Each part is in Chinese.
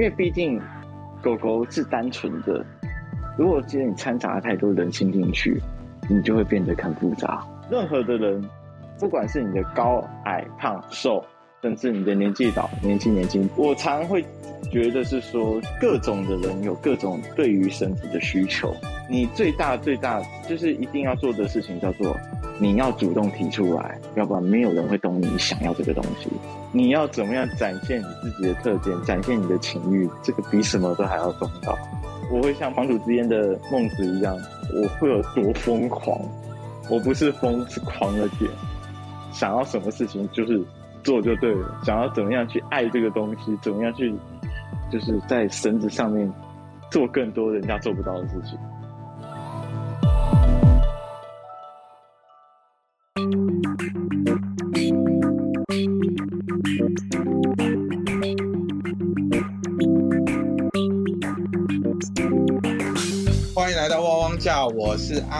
因为毕竟狗狗是单纯的，如果今天你掺杂太多人性进去，你就会变得很复杂。任何的人，不管是你的高矮胖瘦，甚至你的年纪老年轻年轻，我常会觉得是说，各种的人有各种对于身体的需求。你最大最大就是一定要做的事情叫做，你要主动提出来，要不然没有人会懂你想要这个东西。你要怎么样展现你自己的特点，展现你的情欲，这个比什么都还要重要。我会像房主之间的孟子一样，我会有多疯狂？我不是疯，是狂了点。想要什么事情就是做就对了。想要怎么样去爱这个东西，怎么样去，就是在绳子上面做更多人家做不到的事情。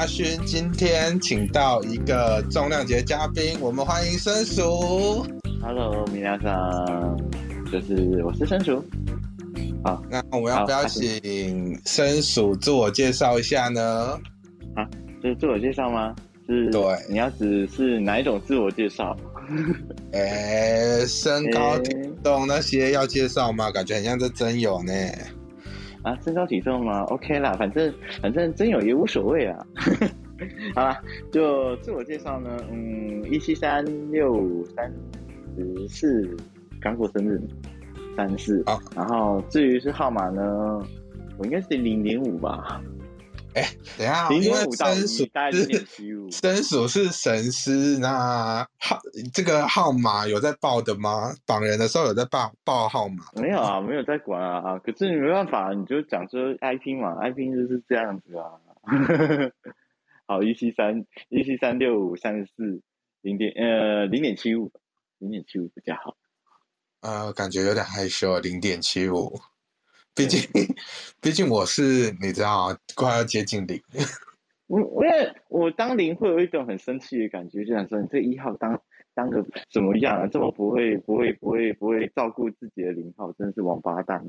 阿勋。今天请到一个重量级的嘉宾，我们欢迎生鼠。Hello，米娜桑，就是我是生鼠。好，那我们要不要好请生鼠自我介绍一下呢？啊就是自我介绍吗？是，对你要指是哪一种自我介绍？哎，身高、诶体重那些要介绍吗？感觉很像在真有呢。啊，身高体重吗？OK 啦，反正反正真有也无所谓啊。好啦，就自我介绍呢，嗯，一七三六三十四，刚过生日，三四。然后至于是号码呢，我应该是零点五吧，等一下哦，零因为点五到零点是七五。生鼠 是神师，那号这个号码有在报的吗？绑人的时候有在报报号码？没有啊，没有在管啊，可是你没办法，你就讲说 IP 嘛，IP 就是这样子啊。好，一七三一七三六五三十四零点呃零点七五，零点七五比较好。呃，感觉有点害羞，零点七五。毕竟，毕竟我是你知道，快要接近零。我我也我当零会有一种很生气的感觉，就想说你这一号当当个怎么样啊？这么不会不会不会不会照顾自己的零号，真的是王八蛋。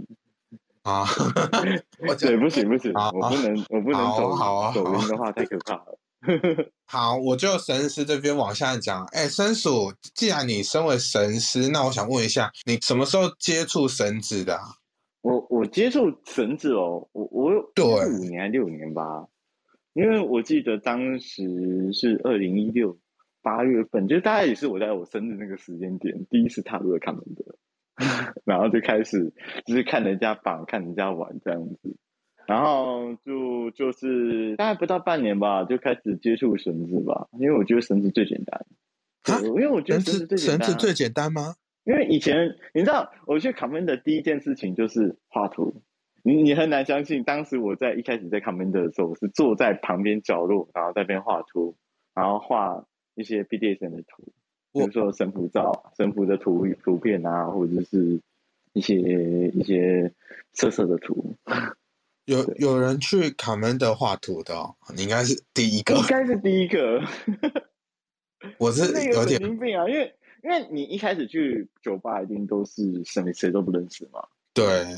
啊，我对，不行不行，啊我不能我不能走好啊走零的话太可怕了。好，我就神师这边往下讲。哎，生鼠，既然你身为神师，那我想问一下，你什么时候接触神子的啊、我我接触绳子哦，我我有对五年还六年吧，因为我记得当时是二零一六八月份，就是大概也是我在我生日那个时间点第一次踏入了看门的，然后就开始就是看人家绑，看人家玩这样子，然后就就是大概不到半年吧，就开始接触绳子吧，因为我觉得绳子最简单，啊因为我觉得绳子最简单吗？因为以前你知道，我去 Commander 的第一件事情就是画图。你你很难相信，当时我在一开始在 Commander 的时候，我是坐在旁边角落，然后在那边画图，然后画一些 BDSM 的图，比我如说神符照、神符的图图片啊，或者是一些一些色色的图。有有人去卡门的画图的哦，你应该是第一个应。该是第一个，我是有点神经病啊！因为因为你一开始去酒吧，一定都是谁谁都不认识嘛，对，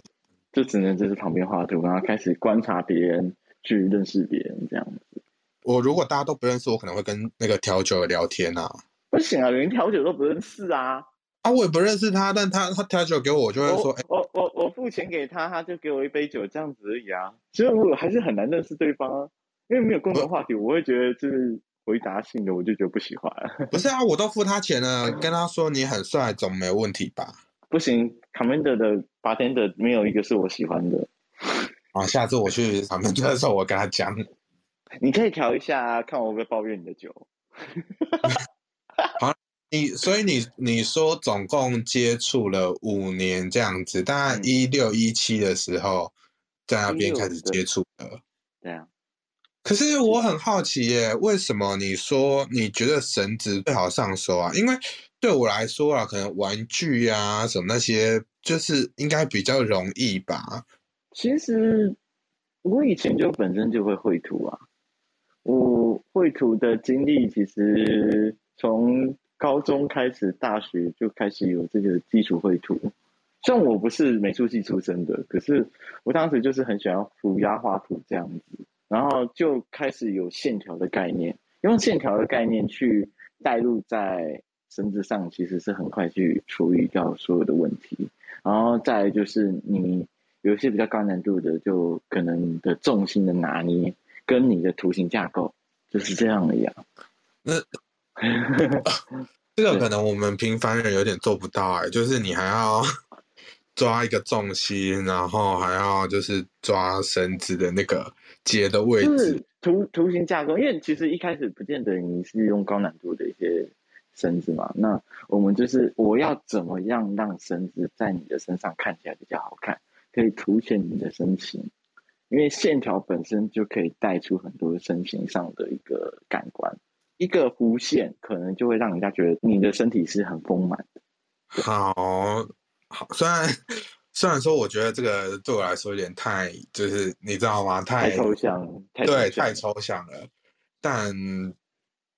就只能就是旁边画图，然后开始观察别人，去认识别人这样子。我如果大家都不认识，我可能会跟那个调酒聊天啊。不行啊，连调酒都不认识啊！啊，我也不认识他，但他他调酒给我，我就会说，哎、我我我我付钱给他，他就给我一杯酒，这样子而已啊。所以我还是很难认识对方啊，因为没有共同话题，我会觉得就是回答性的，我就觉得不喜欢。不是啊，我都付他钱了，跟他说你很帅，总没问题吧？不行，Commander 的 bartender 没有一个是我喜欢的。啊，下次我去 Commander 的时候，我跟他讲。你可以调一下啊，看我会不会抱怨你的酒。好你所以你你说总共接触了五年这样子，大概嗯一六一七的时候在那边开始接触的。这样，可是我很好奇耶，为什么你说你觉得绳子最好上手啊？因为对我来说啊，可能玩具啊什么那些，就是应该比较容易吧。其实我以前就本身就会绘图啊，我绘图的经历其实从高中开始，大学就开始有这个基础绘图，虽然我不是美术系出身的，可是我当时就是很喜欢涂鸦画图这样子，然后就开始有线条的概念，用线条的概念去带入在绳子上，其实是很快去处理掉所有的问题。然后再就是你有一些比较高难度的，就可能你的重心的拿捏跟你的图形架构就是这样的呀。那这个可能我们平凡人有点做不到哎，就是你还要抓一个重心，然后还要就是抓绳子的那个结的位置。图图形架构，因为其实一开始不见得你是用高难度的一些绳子嘛。那我们就是我要怎么样让绳子在你的身上看起来比较好看，可以凸显你的身形，因为线条本身就可以带出很多身形上的一个感官。一个弧线可能就会让人家觉得你的身体是很丰满的。好好，虽然虽然说，我觉得这个对我来说有点太，就是你知道吗？太抽象，对，太抽象了。但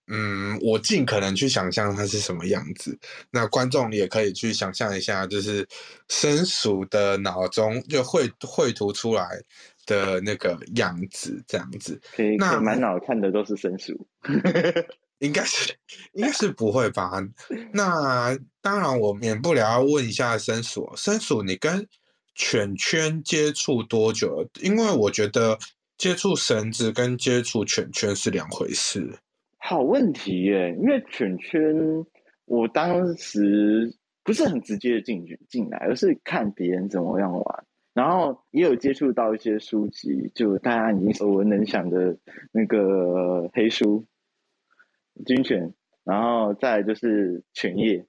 嗯，我尽可能去想象它是什么样子。那观众也可以去想象一下，就是生鼠的脑中就绘绘图出来。的那个样子，这样子，那满脑看的都是生鼠，应该是应该是不会吧？那当然，我免不了要问一下生鼠，生鼠，你跟犬圈接触多久了？因为我觉得接触绳子跟接触犬圈是两回事。好问题耶，因为犬圈我当时不是很直接的进去进来，而是看别人怎么样玩。然后也有接触到一些书籍，就大家已经耳闻能详的那个黑书、军犬，然后再就是犬业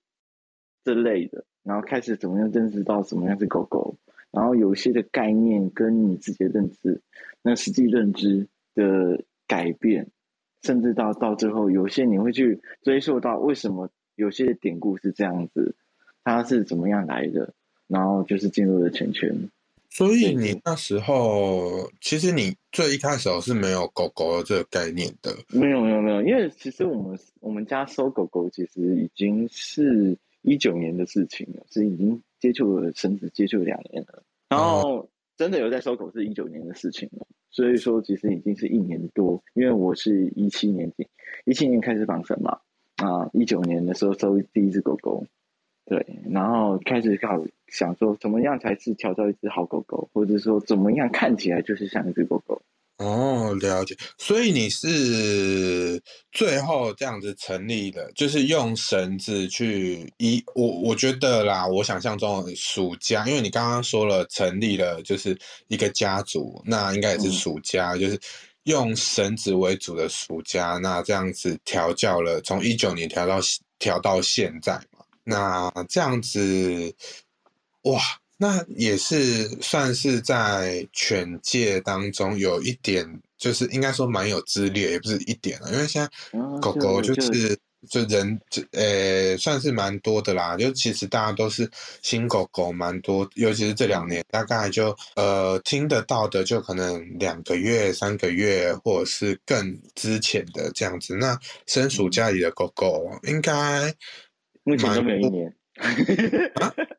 这类的，然后开始怎么样认识到什么样是狗狗，然后有些的概念跟你自己的认知，那实际认知的改变，甚至到到最后，有些你会去追溯到为什么有些典故是这样子，它是怎么样来的，然后就是进入了犬圈。所以你那时候，其实你最一开始是没有狗狗的这个概念的。没有没有没有，因为其实我们我们家收狗狗，其实已经是一九年的事情了，是已经接触了绳子接触两年了。然后真的有在收狗是一九年的事情了，所以说其实已经是一年多。因为我是一七年底一七年开始绑绳嘛，啊，一九年的时候收第一只狗狗。对，然后开始考想说，怎么样才是调教一只好狗狗，或者说怎么样看起来就是像一只狗狗。哦，了解。所以你是最后这样子成立的，就是用绳子去一我我觉得啦，我想象中鼠家，因为你刚刚说了成立了就是一个家族，那应该也是鼠家，就是用绳子为主的鼠家，那这样子调教了，从一九年调到调到现在。那这样子，哇，那也是算是在犬界当中有一点，就是应该说蛮有资历，也不是一点了，因为现在狗狗就是就人就呃算是蛮多的啦，就其实大家都是新狗狗蛮多，尤其是这两年，大概就呃听得到的就可能两个月、三个月，或者是更之前的这样子。那生鼠家里的狗狗应该。目前都没有一年，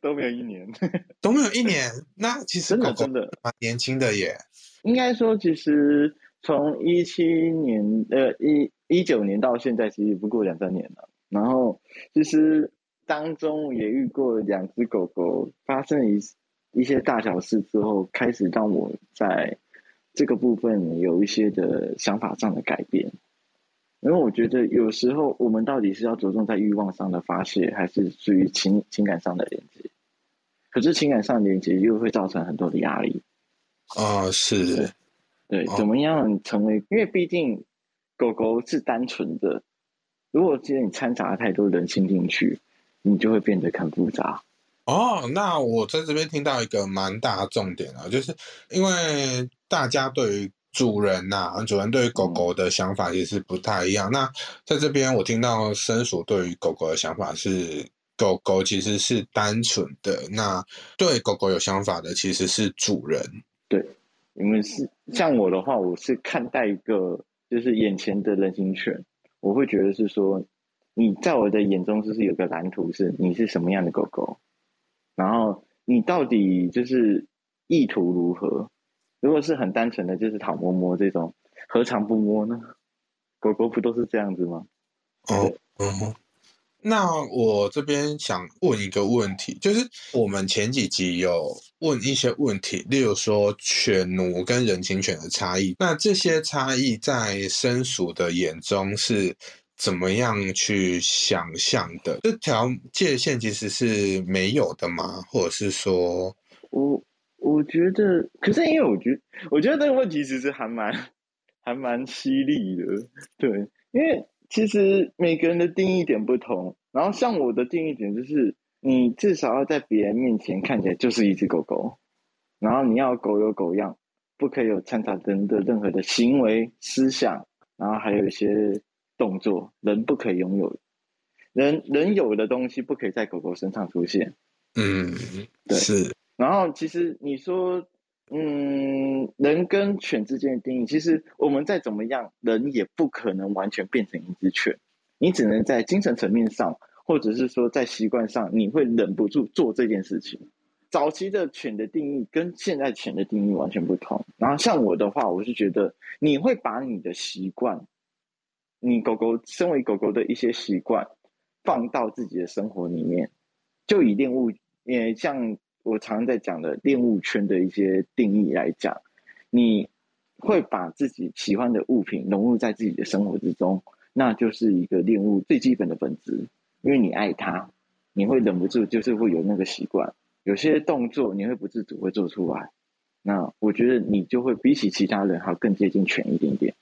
都没有一年，都没有一年。那其实真的真的蛮年轻的耶。应该说，其实从一七年呃一一九年到现在，其实不过两三年了。然后其实当中也遇过两只狗狗发生一一些大小事之后，开始让我在这个部分有一些的想法上的改变。因为我觉得有时候我们到底是要着重在欲望上的发泄，还是属于情情感上的连接？可是情感上连接又会造成很多的压力。啊，是，对，怎么样成为？因为毕竟狗狗是单纯的，如果今天你掺杂太多人心进去，你就会变得很复杂。哦，那我在这边听到一个蛮大的重点啊，就是因为大家对于主人呐，主人对于狗狗的想法也是不太一样。那在这边，我听到生鼠对于狗狗的想法是，狗狗其实是单纯的。那对狗狗有想法的其实是主人。对，因为是像我的话，我是看待一个就是眼前的人形犬，我会觉得是说，你在我的眼中就是有个蓝图，是你是什么样的狗狗。然后你到底就是意图如何？如果是很单纯的就是讨摸摸这种，何尝不摸呢？狗狗不都是这样子吗？哦，嗯。那我这边想问一个问题，就是我们前几集有问一些问题，例如说犬奴跟人情犬的差异，那这些差异在生鼠的眼中是怎么样去想象的？这条界限其实是没有的吗？或者是说，我我觉得，可是因为我觉得，我觉得这个问题其实还蛮还蛮犀利的，对，因为。其实每个人的定义点不同，然后像我的定义点就是，你至少要在别人面前看起来就是一只狗狗，然后你要狗有狗样，不可以有掺杂人的任何的行为、思想，然后还有一些动作，人不可以拥有，人人有的东西不可以在狗狗身上出现。嗯，对，是。然后其实你说。嗯，人跟犬之间的定义，其实我们再怎么样，人也不可能完全变成一只犬。你只能在精神层面上，或者是说在习惯上，你会忍不住做这件事情。早期的犬的定义跟现在犬的定义完全不同。然后像我的话，我是觉得你会把你的习惯，你狗狗身为狗狗的一些习惯，放到自己的生活里面，就以恋物，也像。我常常在讲的恋物圈的一些定义来讲，你会把自己喜欢的物品融入在自己的生活之中，那就是一个恋物最基本的本质。因为你爱它，你会忍不住就是会有那个习惯，有些动作你会不自主会做出来。那我觉得你就会比起其他人还要更接近犬一点点。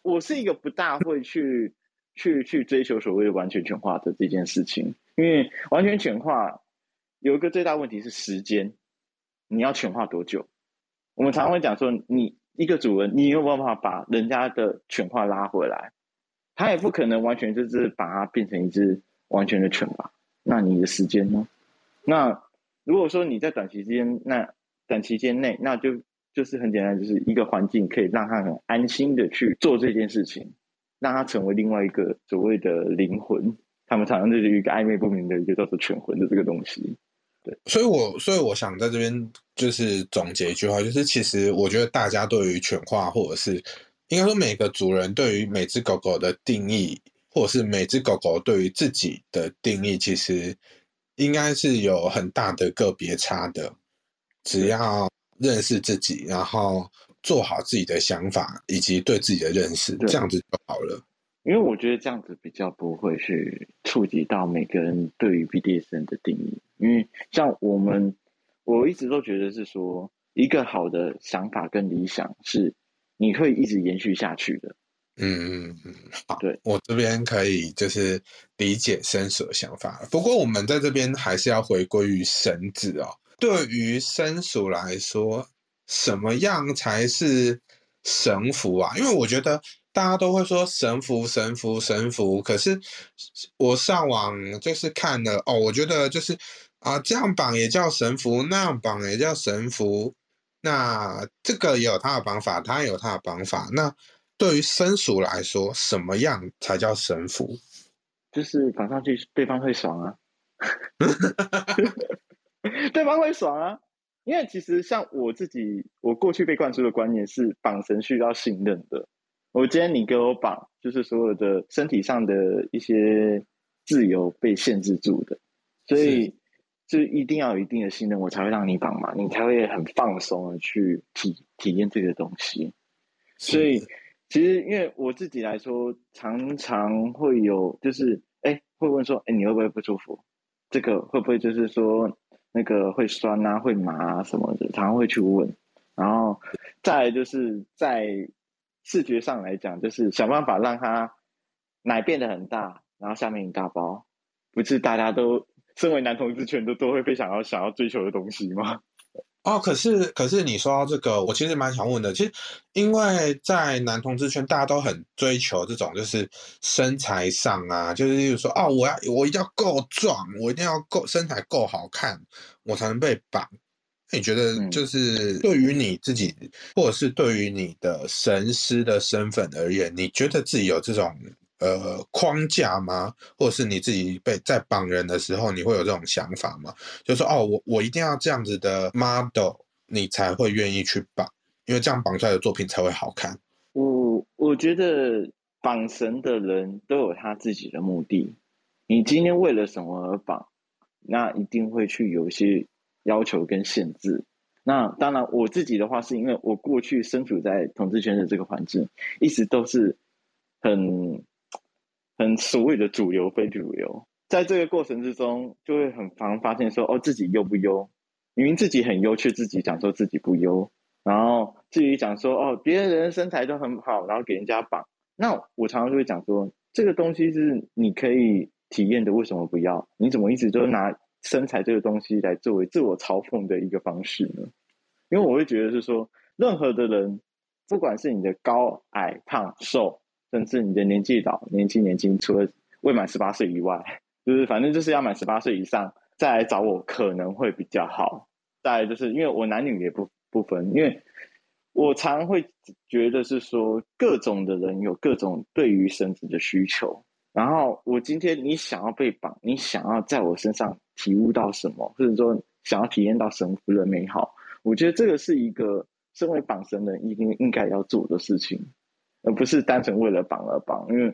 我是一个不大会去去去追求所谓的完全犬化的这件事情，因为完全犬化。有一个最大问题是时间，你要犬化多久？我们常会讲说，你一个主人，你有办法把人家的犬化拉回来？他也不可能完全就是把它变成一只完全的犬吧？那你的时间呢？那如果说你在短期间，那短期间内，那就就是很简单，就是一个环境可以让他很安心的去做这件事情，让他成为另外一个所谓的灵魂。他们常常就是一个暧昧不明的一个叫做犬魂的这个东西。所以，我所以我想在这边就是总结一句话，就是其实我觉得大家对于犬化，或者是应该说每个主人对于每只狗狗的定义，或者是每只狗狗对于自己的定义，其实应该是有很大的个别差的。只要认识自己，然后做好自己的想法以及对自己的认识，这样子就好了。因为我觉得这样子比较不会去触及到每个人对于 BDSN 的定义。因为像我们，我一直都觉得是说，一个好的想法跟理想是你会一直延续下去的。嗯嗯嗯，好，对我这边可以就是理解生鼠的想法。不过我们在这边还是要回归于神子哦。对于生鼠来说，什么样才是神符啊？因为我觉得。大家都会说神符、神符、神符，可是我上网就是看了哦，我觉得就是啊，这样绑也叫神符，那样绑也叫神符，那这个也有它的绑法，它有它的绑法。那对于生鼠来说，什么样才叫神符？就是绑上去对方会爽啊，对方会爽啊，因为其实像我自己，我过去被灌输的观念是绑绳需要信任的。我今天你给我绑，就是所有的身体上的一些自由被限制住的，所以就一定要有一定的信任，我才会让你绑嘛，你才会很放松的去体体验这个东西。所以其实因为我自己来说，常常会有就是哎会问说，哎你会不会不舒服？这个会不会就是说那个会酸啊、会麻啊什么的？常常会去问，然后再就是在。视觉上来讲，就是想办法让它奶变得很大，然后下面一大包，不是大家都身为男同志圈都都会被想要想要追求的东西吗？哦，可是可是你说到这个，我其实蛮想问的。其实因为在男同志圈，大家都很追求这种就是身材上啊，就是例如说，哦，我要我一定要够壮，我一定要够身材够好看，我才能被绑。你觉得就是对于你自己，或者是对于你的神师的身份而言，你觉得自己有这种呃框架吗？或者是你自己被在绑人的时候，你会有这种想法吗？就说哦，我我一定要这样子的 model，你才会愿意去绑，因为这样绑出来的作品才会好看。我我觉得绑绳的人都有他自己的目的。你今天为了什么而绑？那一定会去有一些要求跟限制。那当然，我自己的话是因为我过去身处在统治圈的这个环境，一直都是很很所谓的主流非主流。在这个过程之中，就会很常发现说，哦，自己优不优？明明自己很优，却自己讲说自己不优。然后至于讲说，哦，别人身材都很好，然后给人家绑。那我常常就会讲说，这个东西是你可以。体验的为什么不要？你怎么一直都拿身材这个东西来作为自我嘲讽的一个方式呢？因为我会觉得是说，任何的人，不管是你的高矮胖瘦，甚至你的年纪老年轻年轻，除了未满十八岁以外，就是反正就是要满十八岁以上再来找我可能会比较好。再来就是因为我男女也不不分，因为我常会觉得是说，各种的人有各种对于神子的需求。然后我今天你想要被绑，你想要在我身上体悟到什么，或者说想要体验到神父的美好，我觉得这个是一个身为绑神人一定应该要做的事情，而不是单纯为了绑而绑。因为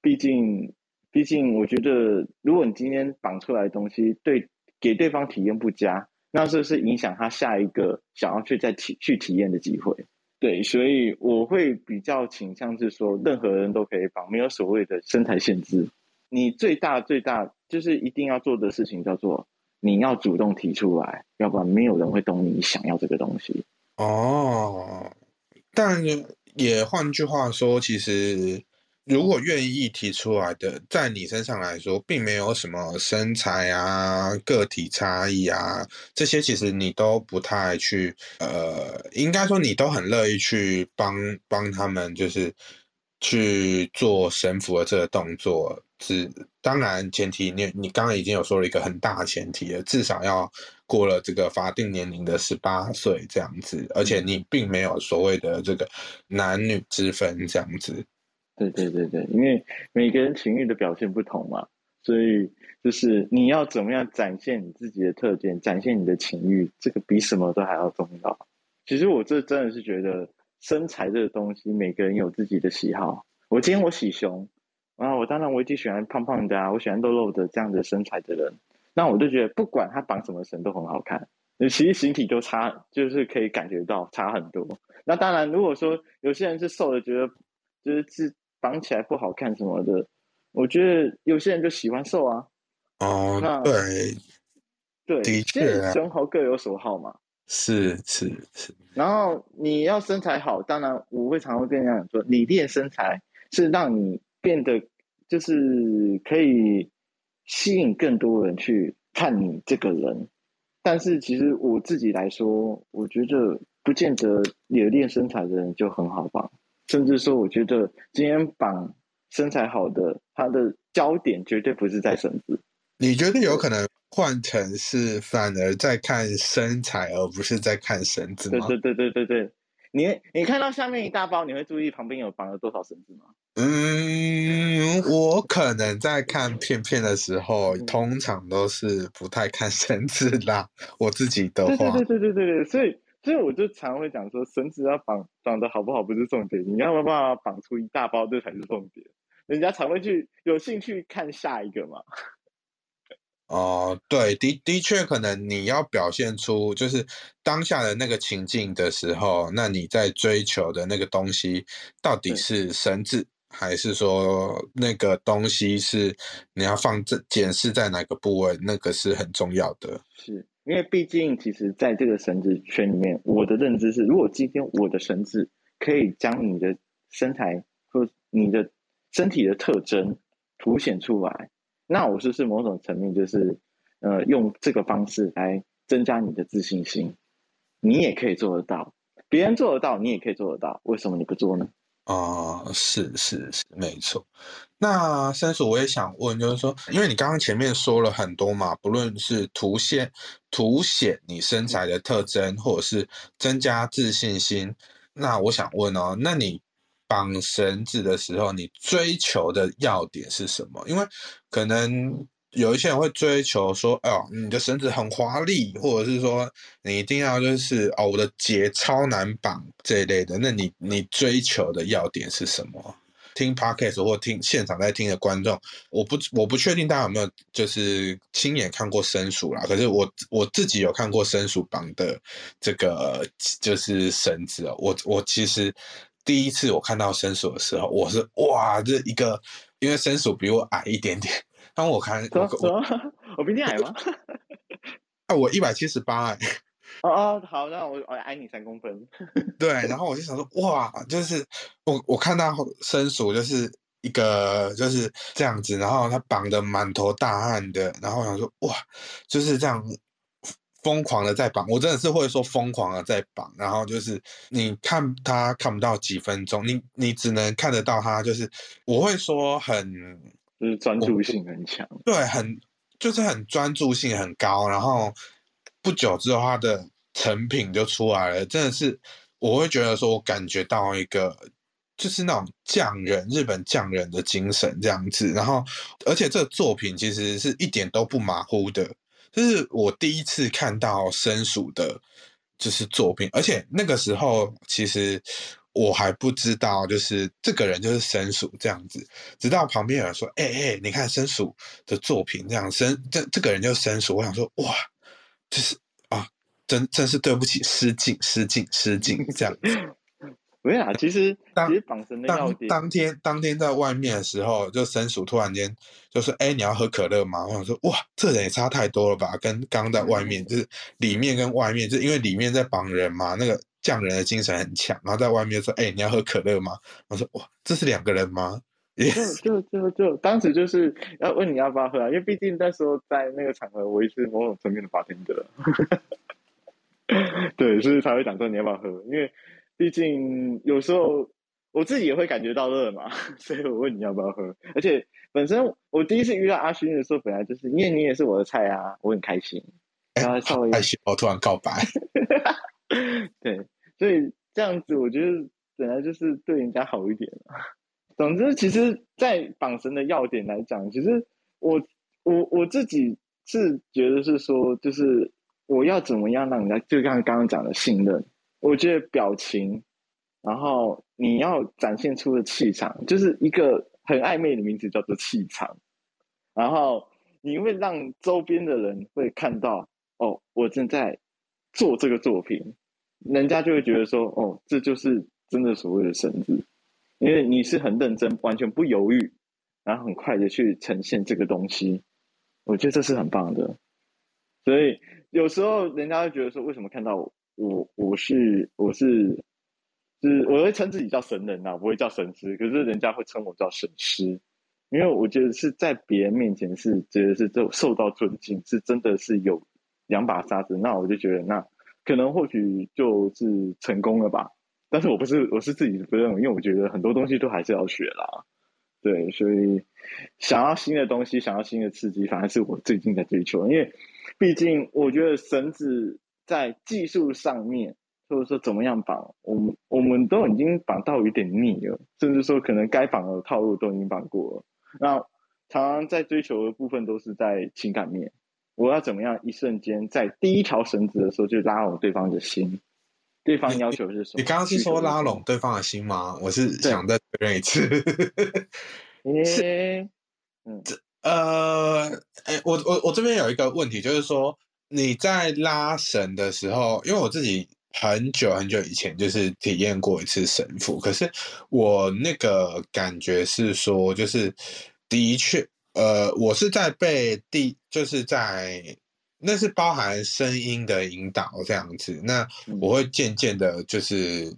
毕竟，毕竟我觉得，如果你今天绑出来的东西对给对方体验不佳，那是不是影响他下一个想要去再体去体验的机会？对，所以我会比较倾向是说，任何人都可以绑，没有所谓的身材限制。你最大最大就是一定要做的事情叫做，你要主动提出来，要不然没有人会懂你想要这个东西。哦，但也换句话说，其实。如果愿意提出来的，在你身上来说，并没有什么身材啊、个体差异啊，这些其实你都不太去，呃，应该说你都很乐意去帮帮他们，就是去做神符的这个动作。是当然前提，你你刚刚已经有说了一个很大的前提了，至少要过了这个法定年龄的十八岁这样子，而且你并没有所谓的这个男女之分这样子。对对对对，因为每个人情欲的表现不同嘛，所以就是你要怎么样展现你自己的特点，展现你的情欲，这个比什么都还要重要。其实我这真的是觉得身材这个东西，每个人有自己的喜好。我今天我喜胸，啊，我当然我一直喜欢胖胖的啊，我喜欢肉肉的这样的身材的人，那我就觉得不管他绑什么绳都很好看。其实形体都差，就是可以感觉到差很多。那当然，如果说有些人是瘦的，觉得就是是。绑起来不好看什么的，我觉得有些人就喜欢瘦啊。哦，那对，对，的确，胸好各有所好嘛。是是是。然后你要身材好，当然我会常会跟人家讲说，你练身材是让你变得就是可以吸引更多人去看你这个人。但是其实我自己来说，我觉得不见得有练身材的人就很好绑。甚至说，我觉得今天绑身材好的，他的焦点绝对不是在绳子。你觉得有可能换成是反而在看身材，而不是在看绳子吗？对对对对对对。你你看到下面一大包，你会注意旁边有绑了多少绳子吗？嗯，我可能在看片片的时候，通常都是不太看绳子啦。我自己的话，对对对对对对，所以。所以我就常会讲说，绳子要绑绑的好不好不是重点，你要没有办法绑出一大包，这才是重点。人家常会去有兴趣看下一个嘛。哦，对的，的确可能你要表现出就是当下的那个情境的时候，那你在追求的那个东西到底是绳子，还是说那个东西是你要放这检视在哪个部位，那个是很重要的。是。因为毕竟，其实在这个绳子圈里面，我的认知是，如果今天我的绳子可以将你的身材或你的身体的特征凸显出来，那我是是某种层面就是，呃，用这个方式来增加你的自信心？你也可以做得到，别人做得到，你也可以做得到，为什么你不做呢？啊，是是是，没错。那三叔，我也想问，就是说，因为你刚刚前面说了很多嘛，不论是凸显凸显你身材的特征，或者是增加自信心，那我想问哦，那你绑绳子的时候，你追求的要点是什么？因为可能有一些人会追求说，哦，你的绳子很华丽，或者是说你一定要就是哦，我的结超难绑这一类的。那你你追求的要点是什么？听 podcast 或听现场在听的观众，我不我不确定大家有没有就是亲眼看过生鼠啦。可是我我自己有看过生鼠绑的这个就是绳子哦。我我其实第一次我看到生鼠的时候，我是哇，这一个因为生鼠比我矮一点点，当我看我我 我比你矮吗？啊，我一百七十八哎。哦哦，好，那我我矮你三公分。对，然后我就想说，哇，就是我我看到生鼠就是一个就是这样子，然后他绑的满头大汗的，然后我想说，哇，就是这样疯狂的在绑，我真的是会说疯狂的在绑，然后就是你看他看不到几分钟，你你只能看得到他，就是我会说很就是专注性很强，对，很就是很专注性很高，然后。不久之后，他的成品就出来了。真的是，我会觉得说，我感觉到一个就是那种匠人，日本匠人的精神这样子。然后，而且这个作品其实是一点都不马虎的。就是我第一次看到生鼠的，就是作品。而且那个时候，其实我还不知道，就是这个人就是生鼠这样子。直到旁边有人说：“哎哎，你看生鼠的作品这样生，这这个人就是生鼠。”我想说：“哇！”就是啊，真真是对不起，失敬失敬失敬这样。没有啊，其实其实绑绳的要点。当天当天在外面的时候，就生鼠突然间就说：“哎，你要喝可乐吗？”我想说：“哇，这人也差太多了吧？跟刚在外面，就是里面跟外面，就因为里面在绑人嘛，那个匠人的精神很强，然后在外面说：‘哎，你要喝可乐吗？’我说：‘哇，这是两个人吗？’就就就就当时就是要问你要不要喝啊，因为毕竟那时候在那个场合，我也是某种层面的发天的，对，所以才会讲说你要不要喝，因为毕竟有时候我自己也会感觉到热嘛，所以我问你要不要喝。而且本身我第一次遇到阿勋的时候，本来就是因为你也是我的菜啊，我很开心，然后稍微害羞，我突然告白，对，所以这样子我觉得本来就是对人家好一点总之，其实，在绑绳的要点来讲，其实我我我自己是觉得是说，就是我要怎么样让人家，就像刚刚讲的信任，我觉得表情，然后你要展现出的气场，就是一个很暧昧的名字叫做气场，然后你会让周边的人会看到，哦，我正在做这个作品，人家就会觉得说，哦，这就是真的所谓的神子。因为你是很认真，完全不犹豫，然后很快的去呈现这个东西，我觉得这是很棒的。所以有时候人家会觉得说，为什么看到我我，我是我是，就是我会称自己叫神人呐，不会叫神师，可是人家会称我叫神师，因为我觉得是在别人面前是觉得是受受到尊敬，是真的是有两把沙子，那我就觉得那可能或许就是成功了吧。但是我不是，我是自己不认为，因为我觉得很多东西都还是要学啦，对，所以想要新的东西，想要新的刺激，反而是我最近在追求。因为毕竟我觉得绳子在技术上面，或者说怎么样绑，我们我们都已经绑到有点腻了，甚至说可能该绑的套路都已经绑过了。那常常在追求的部分都是在情感面，我要怎么样一瞬间在第一条绳子的时候就拉拢对方的心。对方要求是什么？你刚刚是说拉拢对方的心吗？我是想再确认一次。是，嗯，这呃，哎，我我我这边有一个问题，就是说你在拉绳的时候，因为我自己很久很久以前就是体验过一次神父，可是我那个感觉是说，就是的确，呃，我是在被第，就是在。那是包含声音的引导这样子，那我会渐渐的，就是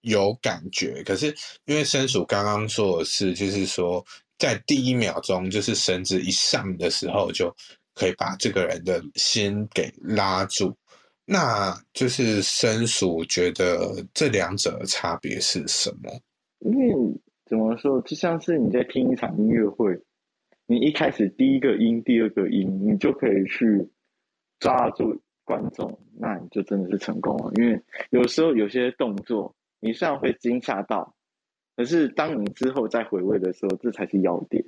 有感觉。可是因为生鼠刚刚说的是，就是说在第一秒钟，就是绳子一上的时候，就可以把这个人的心给拉住。那就是生鼠觉得这两者的差别是什么？因为怎么说，就像是你在听一场音乐会，你一开始第一个音、第二个音，你就可以去。抓住观众，那你就真的是成功了。因为有时候有些动作，你虽然会惊吓到，可是当你之后再回味的时候，这才是要点。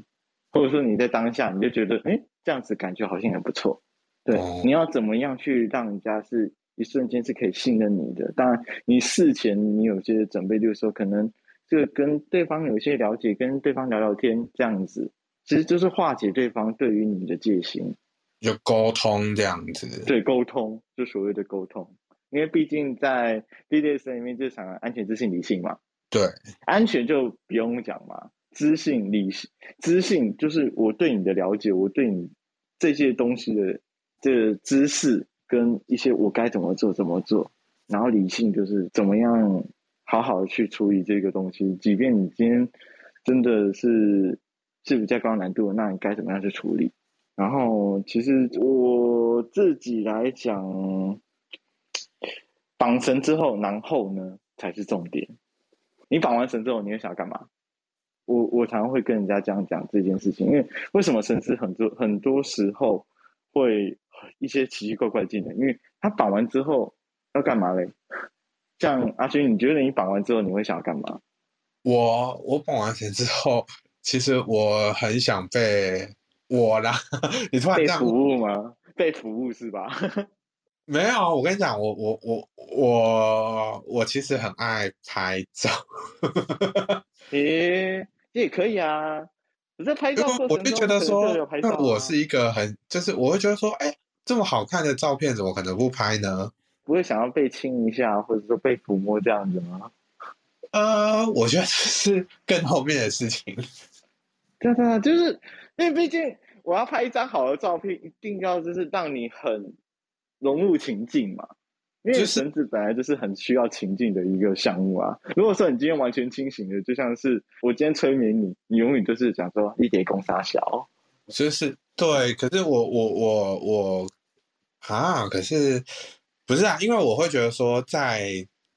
或者说你在当下你就觉得，哎，这样子感觉好像也不错。对，你要怎么样去让人家是一瞬间是可以信任你的？当然，你事前你有些准备，就是说可能这个跟对方有些了解，跟对方聊聊天这样子，其实就是化解对方对于你的戒心，就沟通这样子。对，沟通就所谓的沟通，因为毕竟在 BDS 里面就讲安全、自信、理性嘛。对，安全就不用讲嘛，知性、理性、知性就是我对你的了解，我对你这些东西的。这知识跟一些我该怎么做怎么做，然后理性就是怎么样好好的去处理这个东西。即便你今天真的是是比较高难度，那你该怎么样去处理？然后其实我自己来讲，绑绳之后，然后呢才是重点。你绑完绳之后，你又想要干嘛？我我常常会跟人家这样讲这件事情，因为为什么神师很多很多时候会。一些奇奇怪怪的技能，因为他绑完之后要干嘛嘞？像阿勋，你觉得你绑完之后你会想要干嘛？我我绑完绳之后，其实我很想被我啦，你突然被服务吗？被服务是吧？没有，我跟你讲，我我我我我其实很爱拍照。诶，也可以啊。我在拍照我就觉得说，那我是一个很，就是我会觉得说，哎。这么好看的照片，怎么可能不拍呢？不会想要被亲一下，或者说被抚摸这样子吗？呃，我觉得是更后面的事情。对对，就是因为毕竟我要拍一张好的照片，一定要就是让你很融入情境嘛。因为绳子本来就是很需要情境的一个项目啊。如果说你今天完全清醒的，就像是我今天催眠你，你永远就是讲说一叠公沙小，就是对。可是我我我我。啊，可是不是啊？因为我会觉得说，在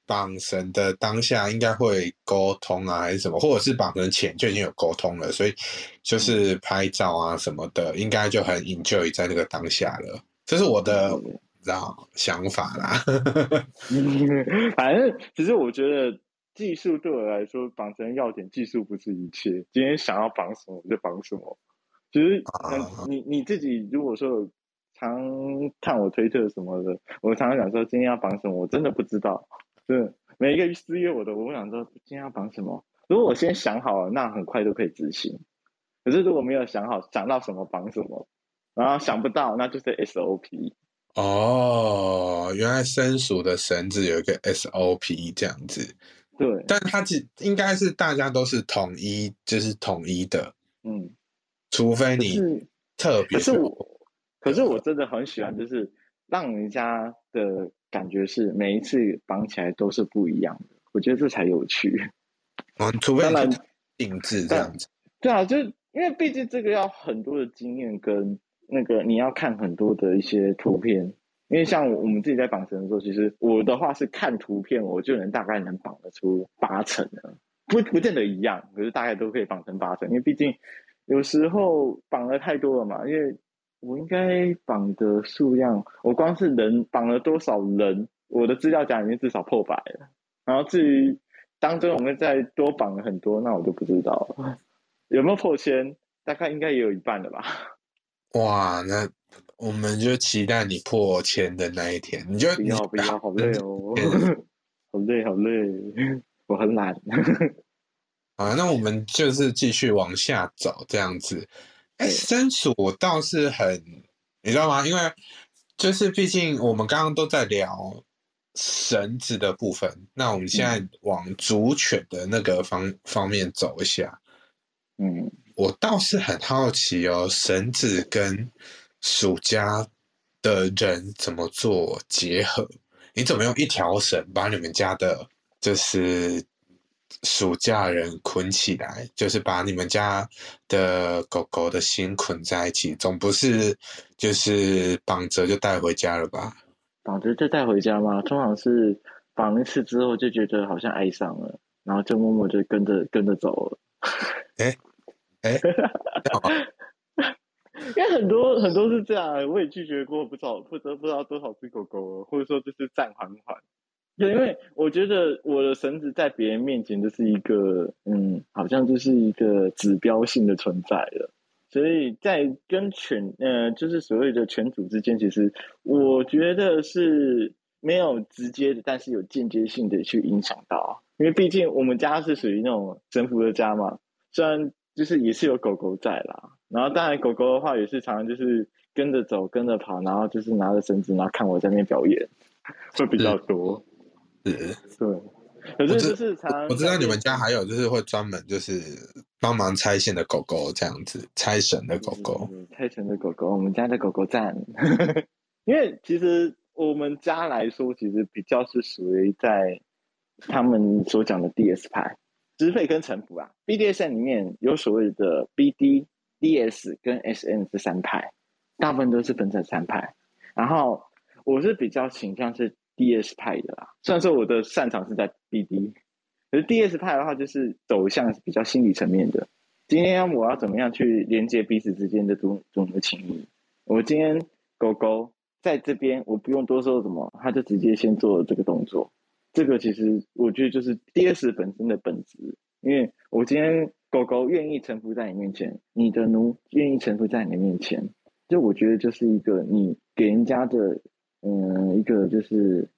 绑绳的当下应该会沟通啊，还是什么，或者是绑绳前就已经有沟通了，所以就是拍照啊什么的，应该就很 enjoy 在那个当下了。这是我的让想法啦。反正其实我觉得技术对我来说，绑绳要点技术不是一切。今天想要绑什么就绑什么。其实你你自己如果说。常看我推特什么的，我常常想说今天要绑什么，我真的不知道。是每一个私约我的，我想说今天要绑什么。如果我先想好了，那很快就可以执行。可是如果没有想好，想到什么绑什么，然后想不到，那就是 SOP。哦，原来生鼠的绳子有一个 SOP 这样子。对，但它只应该是大家都是统一，就是统一的。嗯，除非你特别。可是我。可是我真的很喜欢，就是让人家的感觉是每一次绑起来都是不一样的，我觉得这才有趣。嗯，除非然定制这样子。对啊，就是因为毕竟这个要很多的经验跟那个你要看很多的一些图片，因为像我们自己在绑绳的时候，其实我的话是看图片，我就能大概能绑得出八成的，不不见得一样，可是大概都可以绑成八成，因为毕竟有时候绑的太多了嘛，因为。我应该绑的数量，我光是人绑了多少人，我的资料夹里面至少破百了。然后至于当中我们再多绑了很多，那我就不知道了。有没有破千？大概应该也有一半了吧。哇，那我们就期待你破千的那一天。你就不要不要，好累哦，好累好累，我很懒。啊，那我们就是继续往下走，这样子。哎，申鼠倒是很，你知道吗？因为就是毕竟我们刚刚都在聊绳子的部分，那我们现在往主犬的那个方方面走一下。嗯，我倒是很好奇哦，绳子跟暑假的人怎么做结合？你怎么用一条绳把你们家的，就是？暑假人捆起来，就是把你们家的狗狗的心捆在一起，总不是就是绑着就带回家了吧？绑着就带回家吗？通常是绑一次之后就觉得好像爱上了，然后就默默就跟着跟着走了。哎哎，因为很多很多是这样，我也拒绝过不少不知不知道多少只狗狗，或者说就是暂缓缓。对，因为我觉得我的绳子在别人面前就是一个，嗯，好像就是一个指标性的存在了。所以在跟犬，呃，就是所谓的犬主之间，其实我觉得是没有直接的，但是有间接性的去影响到。因为毕竟我们家是属于那种神服的家嘛，虽然就是也是有狗狗在啦，然后当然狗狗的话也是常常就是跟着走、跟着跑，然后就是拿着绳子，然后看我在那边表演，会比较多。是，对。可是就是常我知道你们家还有就是会专门就是帮忙拆线的狗狗这样子，拆绳的狗狗，拆绳的狗狗，我们家的狗狗站。因为其实我们家来说，其实比较是属于在他们所讲的 DS 派，支配跟臣服啊。BDSM 里面有所谓的 BD、DS 跟 SN 这三派，大部分都是分成三派。然后我是比较倾向是。D.S 派的啦，虽然说我的擅长是在 B.D，可是 D.S 派的话就是走向比较心理层面的。今天我要怎么样去连接彼此之间的种种的情谊？我今天狗狗在这边，我不用多说什么，它就直接先做了这个动作。这个其实我觉得就是 D.S 本身的本质，因为我今天狗狗愿意臣服在你面前，你的奴愿意臣服在你面前，就我觉得就是一个你给人家的。嗯，一个就是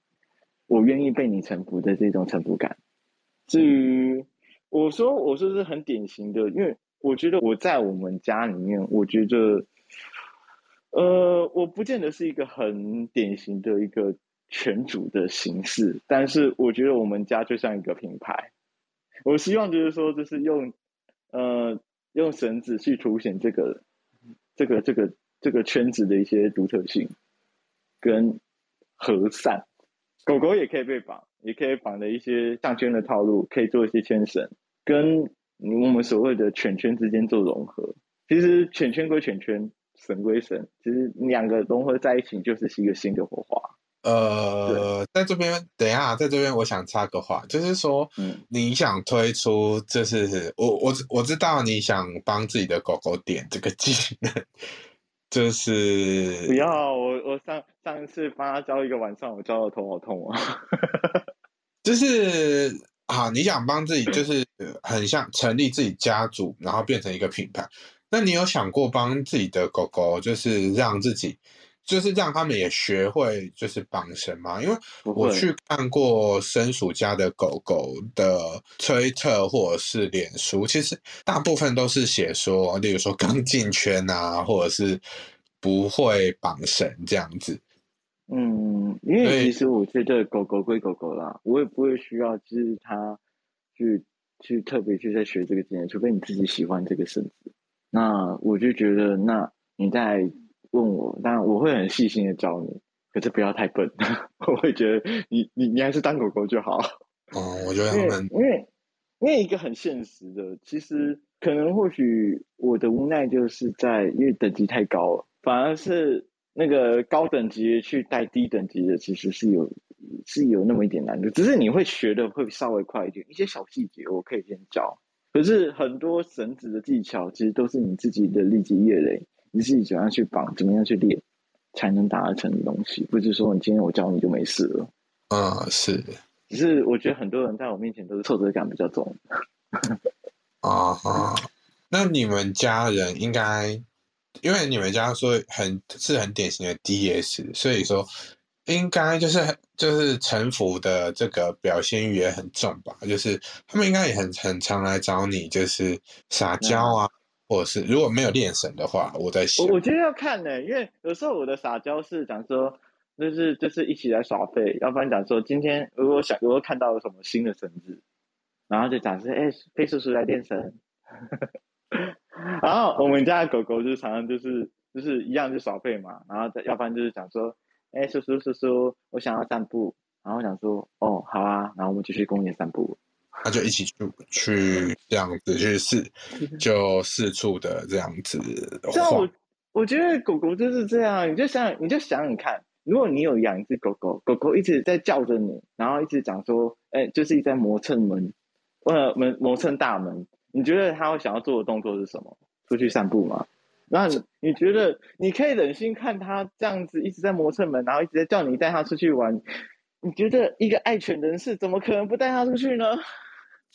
我愿意被你臣服的这种臣服感。至于我说，我说是很典型的，因为我觉得我在我们家里面，我觉得，呃，我不见得是一个很典型的一个全主的形式，但是我觉得我们家就像一个品牌。我希望就是说，就是用呃用绳子去凸显这个这个这个这个圈子的一些独特性。跟和善，狗狗也可以被绑，也可以绑的一些项圈的套路，可以做一些牵绳，跟我们所谓的犬圈之间做融合。其实犬圈归犬圈，神归神，其实两个融合在一起就是一个新的火花。呃，在这边等一下，在这边我想插个话，就是说，嗯，你想推出，就是我我我知道你想帮自己的狗狗点这个技能。就是不要我，我上上一次帮他教一个晚上，我教的头好痛啊。就是啊，你想帮自己，就是很像成立自己家族，然后变成一个品牌。那你有想过帮自己的狗狗，就是让自己，就是让他们也学会就是绑绳嘛？因为我去看过生鼠家的狗狗的推特或者是脸书，其实大部分都是写说，例如说刚进圈啊，或者是。不会绑绳这样子，嗯，因为其实我觉得狗狗归狗狗啦，我也不会需要就是它去去特别去在学这个技能，除非你自己喜欢这个绳子。那我就觉得，那你在问我，那我会很细心的教你，可是不要太笨，我会觉得你你你还是当狗狗就好。哦，我觉得因为因为因为一个很现实的，其实可能或许我的无奈就是在因为等级太高了。反而是那个高等级去带低等级的，其实是有是有那么一点难度，只是你会学的会稍微快一点。一些小细节我可以先教，可是很多绳子的技巧其实都是你自己的立即业累，你自己怎样去绑，怎么样去练，才能达成的东西。不是说你今天我教你就没事了。啊，是。只是我觉得很多人在我面前都是挫折感比较重。啊啊，那你们家人应该？因为你们家说很是很典型的 DS，所以说应该就是就是臣服的这个表现欲也很重吧？就是他们应该也很很常来找你，就是撒娇啊，或者是如果没有练神的话，我在想，我觉得要看呢，因为有时候我的撒娇是讲说，就是就是一起来耍废，要不然讲说今天如果想如果看到了什么新的绳子，然后就讲说，哎，飞叔叔来练神。然后我们家的狗狗就常常就是就是一样就耍废嘛，然后再要不然就是讲说，哎叔叔叔叔，我想要散步，然后讲说，哦好啊，然后我们就去公园散步，那就一起去去这样子去四就四处的这样子。这样我我觉得狗狗就是这样，你就想你就想想看，如果你有养一只狗狗，狗狗一直在叫着你，然后一直讲说，哎就是一直在磨蹭门，呃门磨蹭大门。你觉得它会想要做的动作是什么？出去散步吗？那你觉得你可以忍心看他这样子一直在磨蹭门，然后一直在叫你带他出去玩？你觉得一个爱犬人士怎么可能不带它出去呢？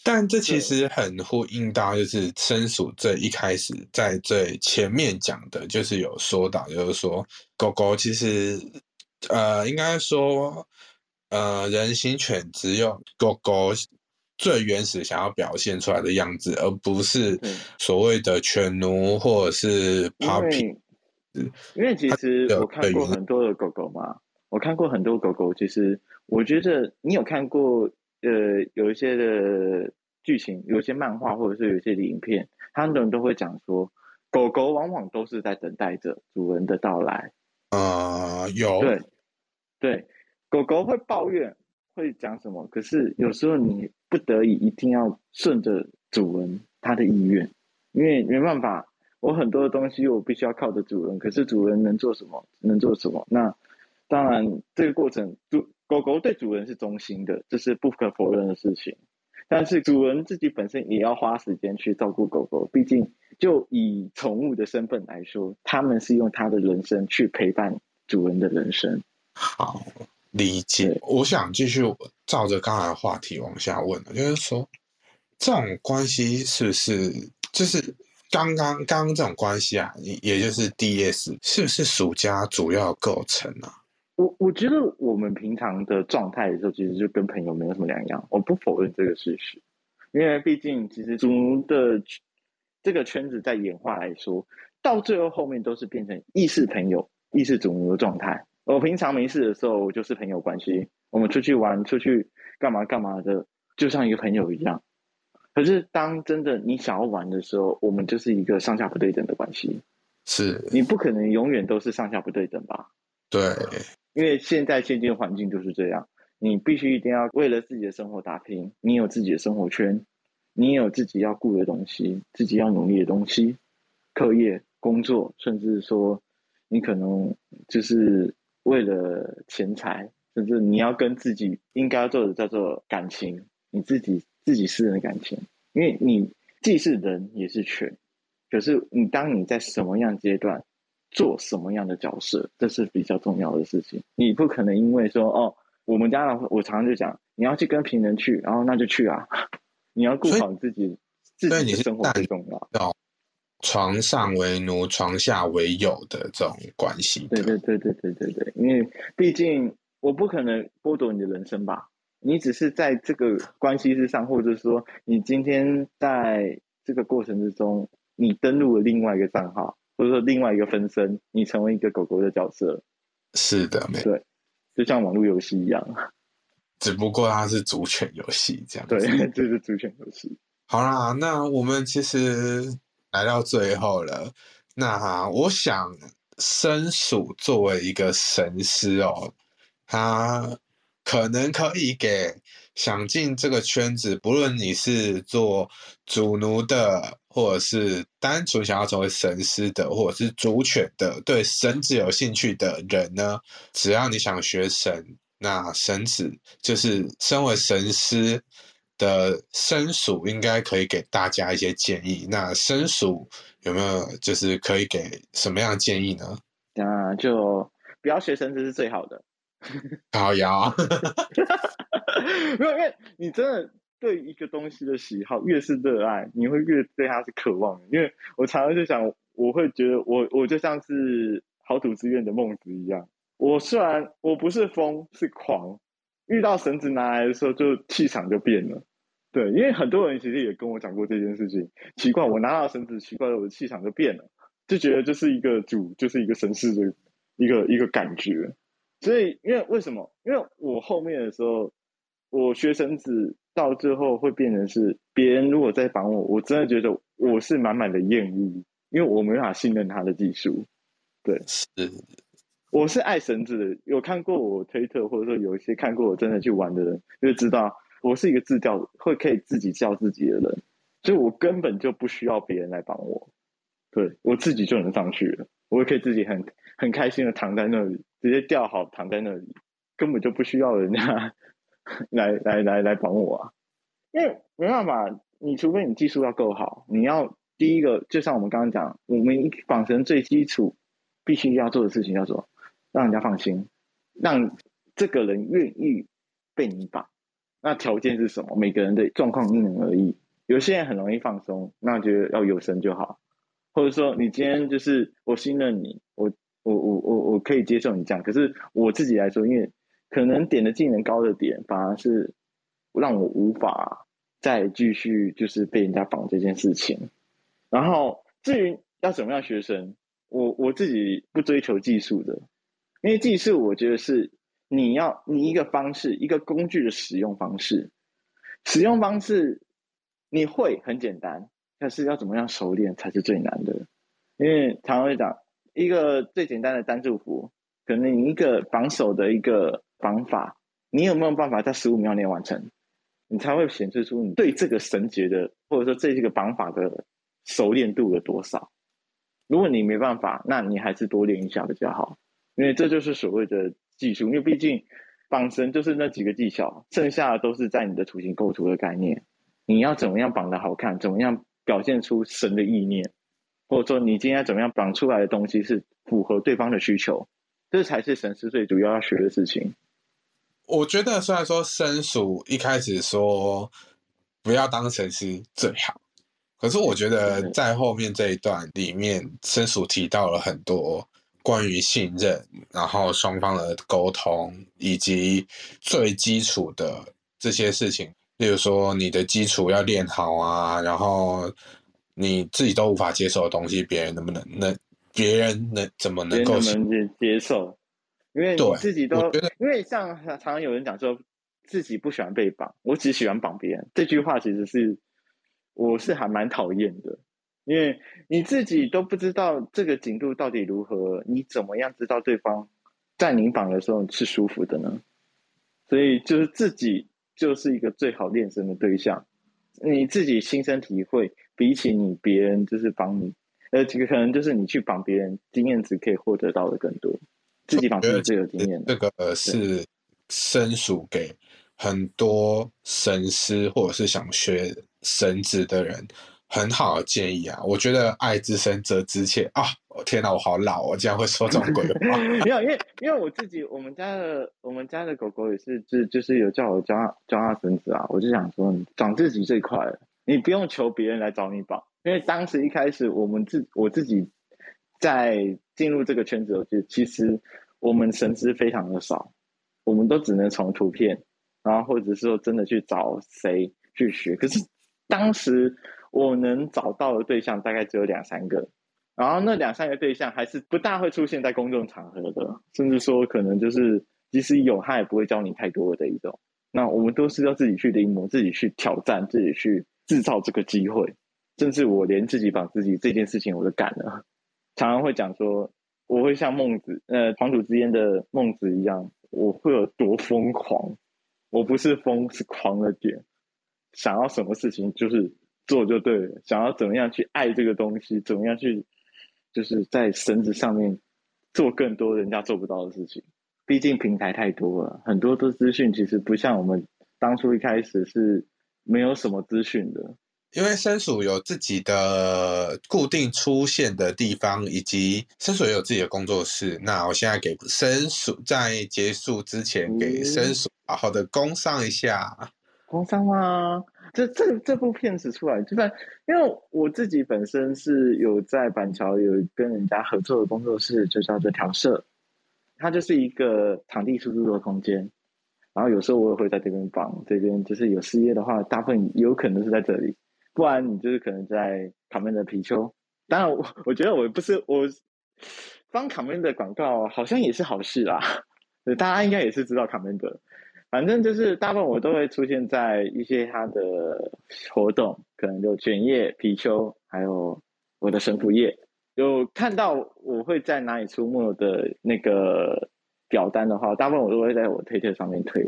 但这其实很呼应到，就是申鼠最一开始在最前面讲的，就是有说到，就是说狗狗其实，呃，应该说，呃，人形犬只有狗狗最原始想要表现出来的样子，而不是所谓的犬奴或者是 puppy。因为其实我看过很多的狗狗嘛，我看过很多狗狗，其实我觉得你有看过。呃，有一些的剧情，有些漫画或者是有一些的影片，他们都会讲说，狗狗往往都是在等待着主人的到来。啊，有对对，狗狗会抱怨，会讲什么？可是有时候你不得已一定要顺着主人他的意愿，因为没办法，我很多的东西我必须要靠着主人，可是主人能做什么？能做什么？那当然，这个过程主。狗狗对主人是忠心的，这是不可否认的事情。但是主人自己本身也要花时间去照顾狗狗，毕竟就以宠物的身份来说，他们是用他的人生去陪伴主人的人生。好，理解。我想继续照着刚才的话题往下问就是说，这种关系是不是就是刚刚刚刚这种关系啊？也也就是 D S 是不是属家主要构成啊？我我觉得我们平常的状态的时候，其实就跟朋友没有什么两样。我不否认这个事实，因为毕竟其实主奴的这个圈子在演化来说，到最后后面都是变成意识朋友、意识主奴的状态。我平常没事的时候，就是朋友关系，我们出去玩、出去干嘛干嘛的，就像一个朋友一样。可是当真的你想要玩的时候，我们就是一个上下不对等的关系。是你不可能永远都是上下不对等吧？对。因为现在现今环境就是这样，你必须一定要为了自己的生活打拼。你有自己的生活圈，你有自己要顾的东西，自己要努力的东西，课业、工作，甚至说你可能就是为了钱财，甚至你要跟自己应该做的叫做感情，你自己自己私人的感情。因为你既是人也是犬，可是你当你在什么样阶段？做什么样的角色，这是比较重要的事情。你不可能因为说哦，我们家我常常就讲，你要去跟平人去，然后那就去啊。你要顾好自己，自己的生活最重要。床上为奴，床下为友的这种关系。对对对对对对对，因为毕竟我不可能剥夺你的人生吧？你只是在这个关系之上，或者说你今天在这个过程之中，你登录了另外一个账号。或者说另外一个分身，你成为一个狗狗的角色，是的，没对，就像网络游戏一样，只不过它是主犬游戏这样。对，这是主犬游戏。好啦，那我们其实来到最后了。那我想，生鼠作为一个神师哦，他可能可以给想进这个圈子，不论你是做主奴的。或者是单纯想要成为神师的，或者是主犬的，对神子有兴趣的人呢？只要你想学神，那神子就是身为神师的生鼠，应该可以给大家一些建议。那生鼠有没有就是可以给什么样的建议呢？那就不要学神子是最好的。好呀，没有，因为你真的。对一个东西的喜好越是热爱，你会越对它是渴望。因为我常常就想，我会觉得我我就像是好土之愿的孟子一样。我虽然我不是疯，是狂，遇到绳子拿来的时候，就气场就变了。对，因为很多人其实也跟我讲过这件事情。奇怪，我拿到绳子，奇怪，我的气场就变了，就觉得就是一个主，就是一个神似的一个一个感觉。所以，因为为什么？因为我后面的时候，我学绳子。到最后会变成是别人如果在绑我，我真的觉得我是满满的厌恶，因为我没法信任他的技术。对，是，我是爱绳子的。有看过我推特，或者说有一些看过我真的去玩的人，就知道我是一个自教会可以自己教自己的人，所以我根本就不需要别人来帮我。对我自己就能上去了，我也可以自己很很开心的躺在那里，直接吊好躺在那里，根本就不需要人家。来来来来绑我啊！因为没办法，你除非你技术要够好，你要第一个，就像我们刚刚讲，我们绑绳最基础必须要做的事情叫做让人家放心，让这个人愿意被你绑。那条件是什么？每个人的状况因人而异。有些人很容易放松，那就要有神就好，或者说你今天就是我信任你，我我我我我可以接受你这样。可是我自己来说，因为可能点的技能高的点，反而是让我无法再继续就是被人家绑这件事情。然后至于要怎么样学神，我我自己不追求技术的，因为技术我觉得是你要你一个方式一个工具的使用方式，使用方式你会很简单，但是要怎么样熟练才是最难的。因为常常会讲一个最简单的单祝福，可能你一个防守的一个方法，你有没有办法在十五秒内完成？你才会显示出你对这个绳结的，或者说这个绑法的。熟练度有多少？如果你没办法，那你还是多练一下比较好，因为这就是所谓的技术。因为毕竟绑绳就是那几个技巧，剩下的都是在你的图形构图的概念。你要怎么样绑的好看？怎么样表现出神的意念？或者说你今天怎么样绑出来的东西是符合对方的需求？这才是神师最主要要学的事情。我觉得虽然说生鼠一开始说不要当神师最好。可是我觉得在后面这一段里面，生鼠提到了很多关于信任，然后双方的沟通，以及最基础的这些事情，例如说你的基础要练好啊，然后你自己都无法接受的东西，别人能不能能，别人能怎么能够接接受？因为你自己都，因为像常常有人讲说自己不喜欢被绑，我只喜欢绑别人，这句话其实是。我是还蛮讨厌的，因为你自己都不知道这个紧度到底如何，你怎么样知道对方在你绑的时候是舒服的呢？所以就是自己就是一个最好练身的对象，你自己亲身体会，比起你别人就是帮你，呃，这个可能就是你去绑别人，经验值可以获得到的更多，自己绑是最有经验。这个是生属给很多神师或者是想学。神子的人很好的建议啊，我觉得爱之深则之切啊！天哪，我好老，我竟然会说这种鬼话。没有，因为因为我自己，我们家的我们家的狗狗也是，就就是有叫我教教它绳子啊。我就想说，长自己最快了，你不用求别人来找你绑。因为当时一开始，我们自我自己在进入这个圈子，就其实我们神知非常的少，我们都只能从图片，然后或者是说真的去找谁去学，可是。当时我能找到的对象大概只有两三个，然后那两三个对象还是不大会出现在公众场合的，甚至说可能就是即使有，他也不会教你太多的一种。那我们都是要自己去临摹、自己去挑战、自己去制造这个机会。甚至我连自己绑自己这件事情我都干了，常常会讲说，我会像孟子，呃，黄土之间的孟子一样，我会有多疯狂？我不是疯，是狂了点。想要什么事情就是做就对了，想要怎么样去爱这个东西，怎么样去就是在绳子上面做更多人家做不到的事情。毕竟平台太多了，很多的资讯其实不像我们当初一开始是没有什么资讯的。因为申鼠有自己的固定出现的地方，以及申鼠也有自己的工作室。那我现在给申鼠在结束之前给申鼠好好的工上一下。工商吗？这这这部片子出来，就算因为我自己本身是有在板桥有跟人家合作的工作室，就叫做调色，它就是一个场地出租的空间。然后有时候我也会在这边帮，这边就是有事业的话，大部分有可能是在这里，不然你就是可能在卡门的皮丘。当然，我我觉得我不是我帮卡门的广告，好像也是好事啦。大家应该也是知道卡门的。反正就是大部分我都会出现在一些他的活动，可能就卷叶、貔貅，还有我的神符页。有看到我会在哪里出没的那个表单的话，大部分我都会在我推特上面推，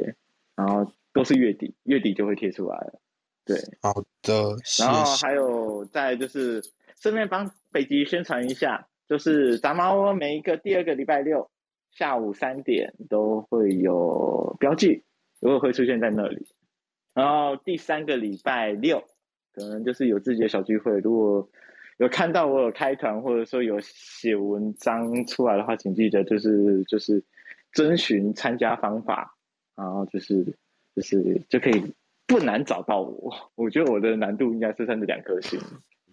然后都是月底，月底就会贴出来了。对，好的。然后还有再就是顺便帮北极宣传一下，就是杂毛每一个第二个礼拜六下午三点都会有标记。如果会出现在那里，然后第三个礼拜六，可能就是有自己的小聚会。如果有看到我有开团，或者说有写文章出来的话，请记得就是就是遵循参加方法，然后就是就是就可以不难找到我。我觉得我的难度应该是算是两颗星。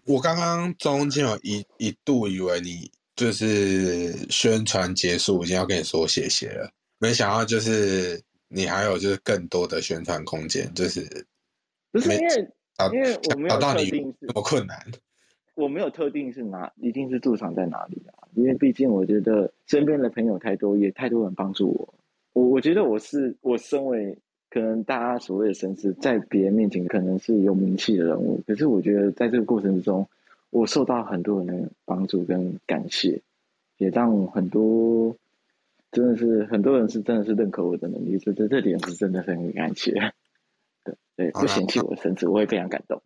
我刚刚中间有一一度以为你就是宣传结束，已经要跟你说谢谢了，没想到就是你还有就是更多的宣传空间，就是不是因为因为我没有到你特定是这么困难。我没有特定是哪一定是驻场在哪里啊，因为毕竟我觉得身边的朋友太多，也太多人帮助我。我我觉得我是我身为可能大家所谓的绅士，在别人面前可能是有名气的人物，可是我觉得在这个过程之中，我受到很多人的帮助跟感谢，也让很多真的是很多人是真的是认可我的能力，这这这点是真的是很感谢。对对，不嫌弃我的身子，我会非常感动。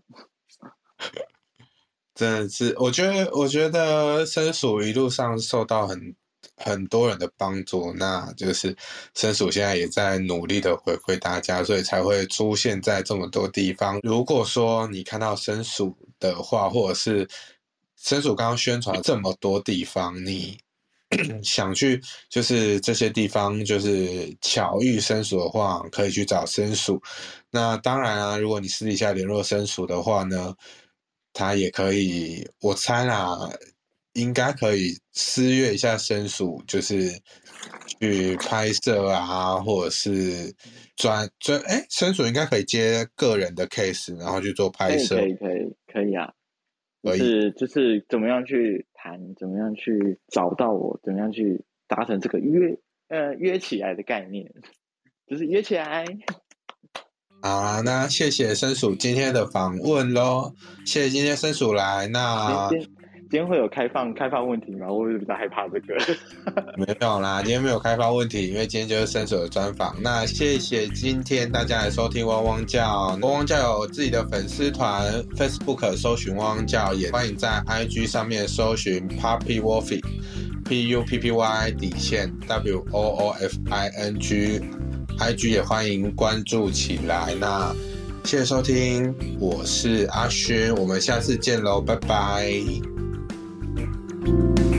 真的是，我觉得，我觉得生鼠一路上受到很很多人的帮助，那就是申鼠现在也在努力的回馈大家，所以才会出现在这么多地方。如果说你看到申鼠的话，或者是申鼠刚刚宣传这么多地方，你 想去就是这些地方就是巧遇申鼠的话，可以去找申鼠。那当然啊，如果你私底下联络申鼠的话呢？他也可以，我猜啦，应该可以私约一下申鼠，就是去拍摄啊，或者是专专哎，申鼠应该可以接个人的 case，然后去做拍摄，可以可以可以啊，就是就是怎么样去谈，怎么样去找到我，怎么样去达成这个约呃约起来的概念，就是约起来。好啊，那谢谢申鼠今天的访问喽，谢谢今天申鼠来。那今今天会有开放 开放问题吗？我比较害怕这个。没有啦，今天没有开放问题，因为今天就是伸手的专访。那谢谢今天大家来收听汪汪叫，汪汪叫有自己的粉丝团，Facebook 搜寻汪汪叫，也欢迎在 IG 上面搜寻 Puppy Wolfie，P U P P Y 底线 W O O F I N G。IG 也欢迎关注起来，那谢谢收听，我是阿轩，我们下次见喽，拜拜。week.